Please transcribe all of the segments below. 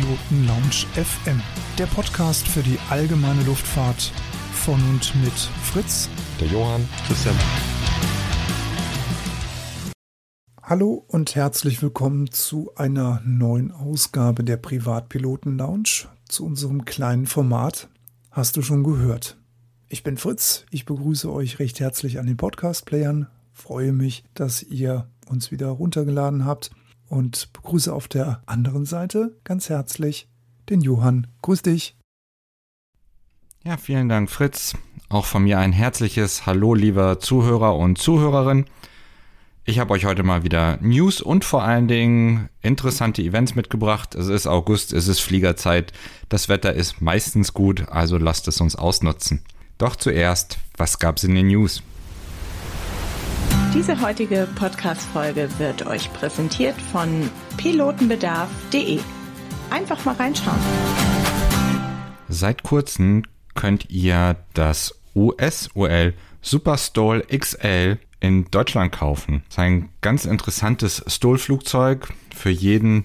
Privatpiloten Lounge FM, der Podcast für die allgemeine Luftfahrt von und mit Fritz, der Johann, Christian. Hallo und herzlich willkommen zu einer neuen Ausgabe der Privatpiloten Lounge, zu unserem kleinen Format. Hast du schon gehört? Ich bin Fritz, ich begrüße euch recht herzlich an den Podcast-Playern, freue mich, dass ihr uns wieder runtergeladen habt und begrüße auf der anderen Seite ganz herzlich den Johann. Grüß dich. Ja, vielen Dank, Fritz. Auch von mir ein herzliches Hallo, lieber Zuhörer und Zuhörerin. Ich habe euch heute mal wieder News und vor allen Dingen interessante Events mitgebracht. Es ist August, es ist Fliegerzeit. Das Wetter ist meistens gut, also lasst es uns ausnutzen. Doch zuerst, was gab es in den News? Diese heutige Podcast-Folge wird euch präsentiert von pilotenbedarf.de. Einfach mal reinschauen. Seit kurzem könnt ihr das US-UL Superstall XL in Deutschland kaufen. Das ist ein ganz interessantes Stoll-Flugzeug für jeden,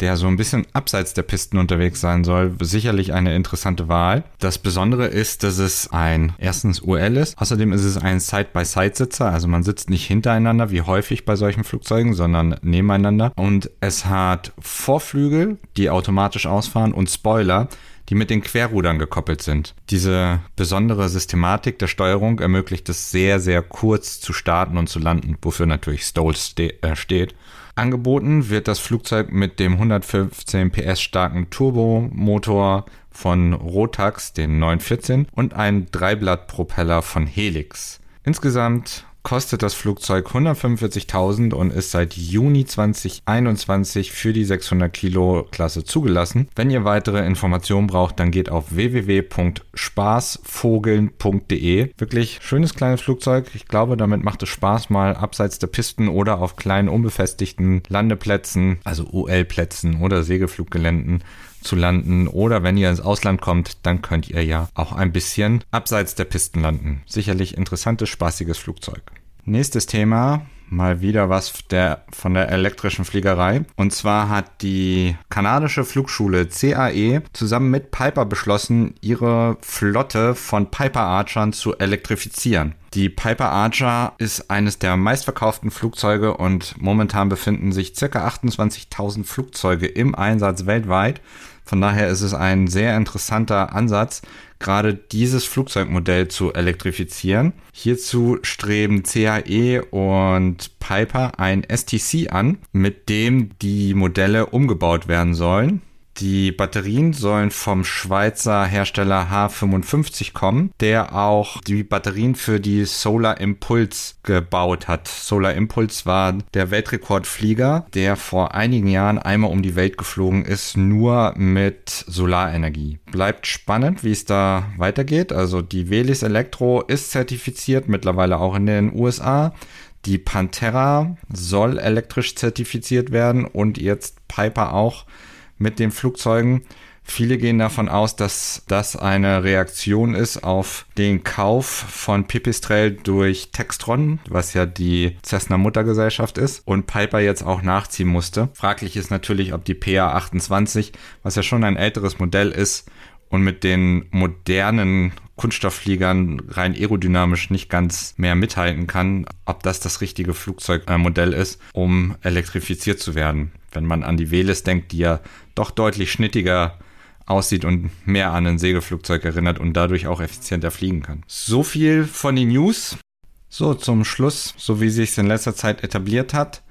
der so ein bisschen abseits der Pisten unterwegs sein soll, sicherlich eine interessante Wahl. Das Besondere ist, dass es ein erstens UL ist. Außerdem ist es ein Side-by-Side-Sitzer, also man sitzt nicht hintereinander wie häufig bei solchen Flugzeugen, sondern nebeneinander. Und es hat Vorflügel, die automatisch ausfahren und Spoiler, die mit den Querrudern gekoppelt sind. Diese besondere Systematik der Steuerung ermöglicht es sehr, sehr kurz zu starten und zu landen, wofür natürlich Stoll ste äh, steht. Angeboten wird das Flugzeug mit dem 115 PS starken Turbomotor von Rotax, den 914, und einem Dreiblattpropeller von Helix. Insgesamt kostet das Flugzeug 145.000 und ist seit Juni 2021 für die 600 Kilo Klasse zugelassen. Wenn ihr weitere Informationen braucht, dann geht auf www.spaßvogeln.de. Wirklich schönes kleines Flugzeug. Ich glaube, damit macht es Spaß mal abseits der Pisten oder auf kleinen unbefestigten Landeplätzen, also UL-Plätzen oder Segelfluggeländen zu landen oder wenn ihr ins Ausland kommt, dann könnt ihr ja auch ein bisschen abseits der Pisten landen. Sicherlich interessantes, spaßiges Flugzeug. Nächstes Thema, mal wieder was der, von der elektrischen Fliegerei. Und zwar hat die kanadische Flugschule CAE zusammen mit Piper beschlossen, ihre Flotte von Piper Archern zu elektrifizieren. Die Piper Archer ist eines der meistverkauften Flugzeuge und momentan befinden sich ca. 28.000 Flugzeuge im Einsatz weltweit. Von daher ist es ein sehr interessanter Ansatz, gerade dieses Flugzeugmodell zu elektrifizieren. Hierzu streben CAE und Piper ein STC an, mit dem die Modelle umgebaut werden sollen. Die Batterien sollen vom Schweizer Hersteller H55 kommen, der auch die Batterien für die Solar Impulse gebaut hat. Solar Impulse war der Weltrekordflieger, der vor einigen Jahren einmal um die Welt geflogen ist, nur mit Solarenergie. Bleibt spannend, wie es da weitergeht. Also die Velis Electro ist zertifiziert, mittlerweile auch in den USA. Die Pantera soll elektrisch zertifiziert werden und jetzt Piper auch mit den Flugzeugen. Viele gehen davon aus, dass das eine Reaktion ist auf den Kauf von Pipistrel durch Textron, was ja die Cessna Muttergesellschaft ist und Piper jetzt auch nachziehen musste. Fraglich ist natürlich, ob die PA28, was ja schon ein älteres Modell ist und mit den modernen Kunststofffliegern rein aerodynamisch nicht ganz mehr mithalten kann, ob das das richtige Flugzeugmodell ist, um elektrifiziert zu werden. Wenn man an die Velis denkt, die ja doch deutlich schnittiger aussieht und mehr an ein Segelflugzeug erinnert und dadurch auch effizienter fliegen kann. So viel von den News. So, zum Schluss, so wie sich es in letzter Zeit etabliert hat,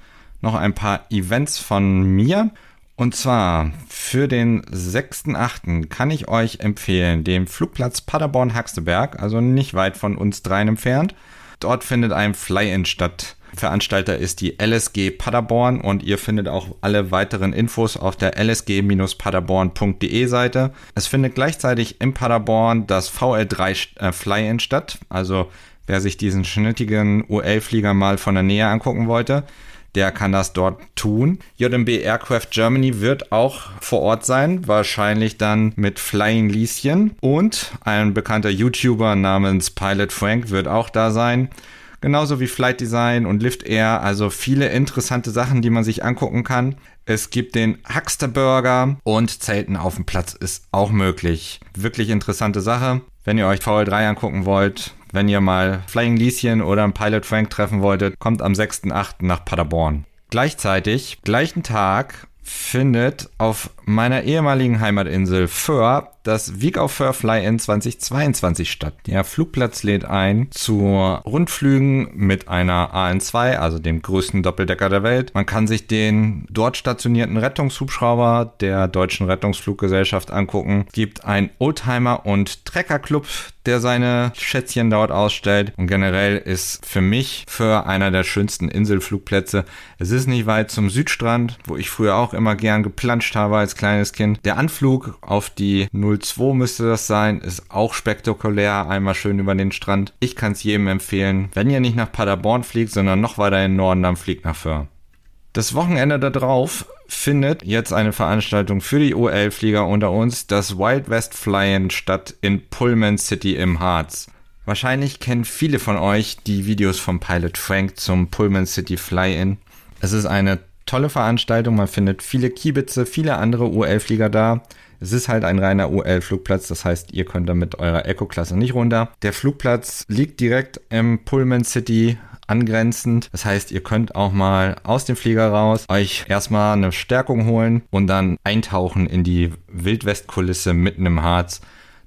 noch ein paar Events von mir. Und zwar für den 6.8. kann ich euch empfehlen, den Flugplatz Paderborn-Haxteberg, also nicht weit von uns dreien entfernt. Dort findet ein Fly-In statt. Veranstalter ist die LSG Paderborn und ihr findet auch alle weiteren Infos auf der lsg-paderborn.de Seite. Es findet gleichzeitig in Paderborn das VL3 äh, Fly-In statt. Also wer sich diesen schnittigen UL-Flieger mal von der Nähe angucken wollte, der kann das dort tun. JMB Aircraft Germany wird auch vor Ort sein, wahrscheinlich dann mit Flying Lieschen. Und ein bekannter YouTuber namens Pilot Frank wird auch da sein. Genauso wie Flight Design und Lift Air, also viele interessante Sachen, die man sich angucken kann. Es gibt den Huckster Burger und Zelten auf dem Platz ist auch möglich. Wirklich interessante Sache. Wenn ihr euch VL3 angucken wollt, wenn ihr mal Flying Lieschen oder einen Pilot Frank treffen wolltet, kommt am 6.8. nach Paderborn. Gleichzeitig, gleichen Tag, findet auf meiner ehemaligen Heimatinsel Föhr das Week of Föhr Fly-In 2022 statt. Der Flugplatz lädt ein zu Rundflügen mit einer AN2, also dem größten Doppeldecker der Welt. Man kann sich den dort stationierten Rettungshubschrauber der Deutschen Rettungsfluggesellschaft angucken. Es gibt ein Oldtimer- und Treckerclub, der seine Schätzchen dort ausstellt. Und generell ist für mich für einer der schönsten Inselflugplätze. Es ist nicht weit zum Südstrand, wo ich früher auch immer gern geplanscht habe als kleines Kind. Der Anflug auf die 02 müsste das sein, ist auch spektakulär, einmal schön über den Strand. Ich kann es jedem empfehlen. Wenn ihr nicht nach Paderborn fliegt, sondern noch weiter in den Norden, dann fliegt nach Föhr. Das Wochenende darauf findet jetzt eine Veranstaltung für die OL-Flieger unter uns, das Wild West Fly-In statt in Pullman City im Harz. Wahrscheinlich kennen viele von euch die Videos vom Pilot Frank zum Pullman City Fly-In. Es ist eine tolle Veranstaltung, man findet viele Kiebitze, viele andere OL-Flieger da. Es ist halt ein reiner UL-Flugplatz, das heißt, ihr könnt da mit eurer Eco-Klasse nicht runter. Der Flugplatz liegt direkt im Pullman City angrenzend. Das heißt, ihr könnt auch mal aus dem Flieger raus euch erstmal eine Stärkung holen und dann eintauchen in die Wildwestkulisse mitten im Harz.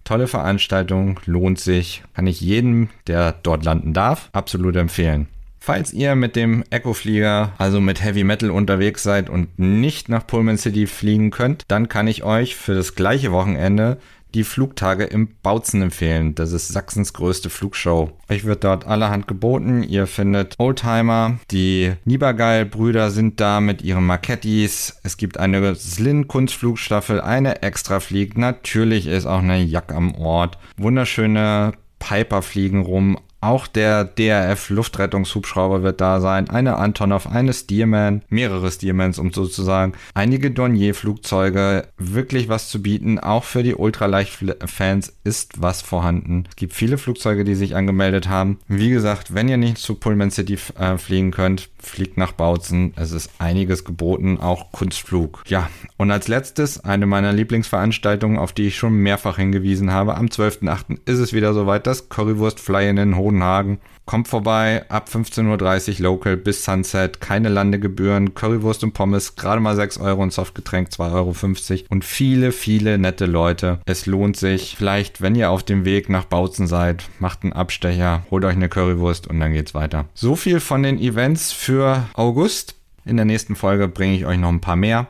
Tolle Veranstaltung, lohnt sich, kann ich jedem, der dort landen darf, absolut empfehlen. Falls ihr mit dem Echo-Flieger, also mit Heavy Metal unterwegs seid und nicht nach Pullman City fliegen könnt, dann kann ich euch für das gleiche Wochenende die Flugtage im Bautzen empfehlen. Das ist Sachsens größte Flugshow. Euch wird dort allerhand geboten. Ihr findet Oldtimer. Die Niebergeil-Brüder sind da mit ihren Markettis. Es gibt eine Slin-Kunstflugstaffel, eine Extraflieg. Natürlich ist auch eine Jack am Ort. Wunderschöne Piper fliegen rum. Auch der DRF Luftrettungshubschrauber wird da sein, eine Antonov, eine Stearman, mehrere Stearmans um sozusagen, einige Dornier Flugzeuge, wirklich was zu bieten. Auch für die Ultraleicht-Fans ist was vorhanden. Es gibt viele Flugzeuge, die sich angemeldet haben. Wie gesagt, wenn ihr nicht zu Pullman City äh, fliegen könnt, fliegt nach Bautzen. Es ist einiges geboten, auch Kunstflug. Ja, und als letztes eine meiner Lieblingsveranstaltungen, auf die ich schon mehrfach hingewiesen habe. Am 12.8. ist es wieder soweit, das Currywurst Fly in den Hodenhagen. Kommt vorbei, ab 15.30 Uhr Local bis Sunset, keine Landegebühren, Currywurst und Pommes, gerade mal 6 Euro und Softgetränk 2,50 Euro und viele, viele nette Leute. Es lohnt sich. Vielleicht, wenn ihr auf dem Weg nach Bautzen seid, macht einen Abstecher, holt euch eine Currywurst und dann geht's weiter. So viel von den Events für August. In der nächsten Folge bringe ich euch noch ein paar mehr.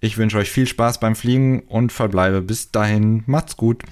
Ich wünsche euch viel Spaß beim Fliegen und verbleibe bis dahin. Macht's gut.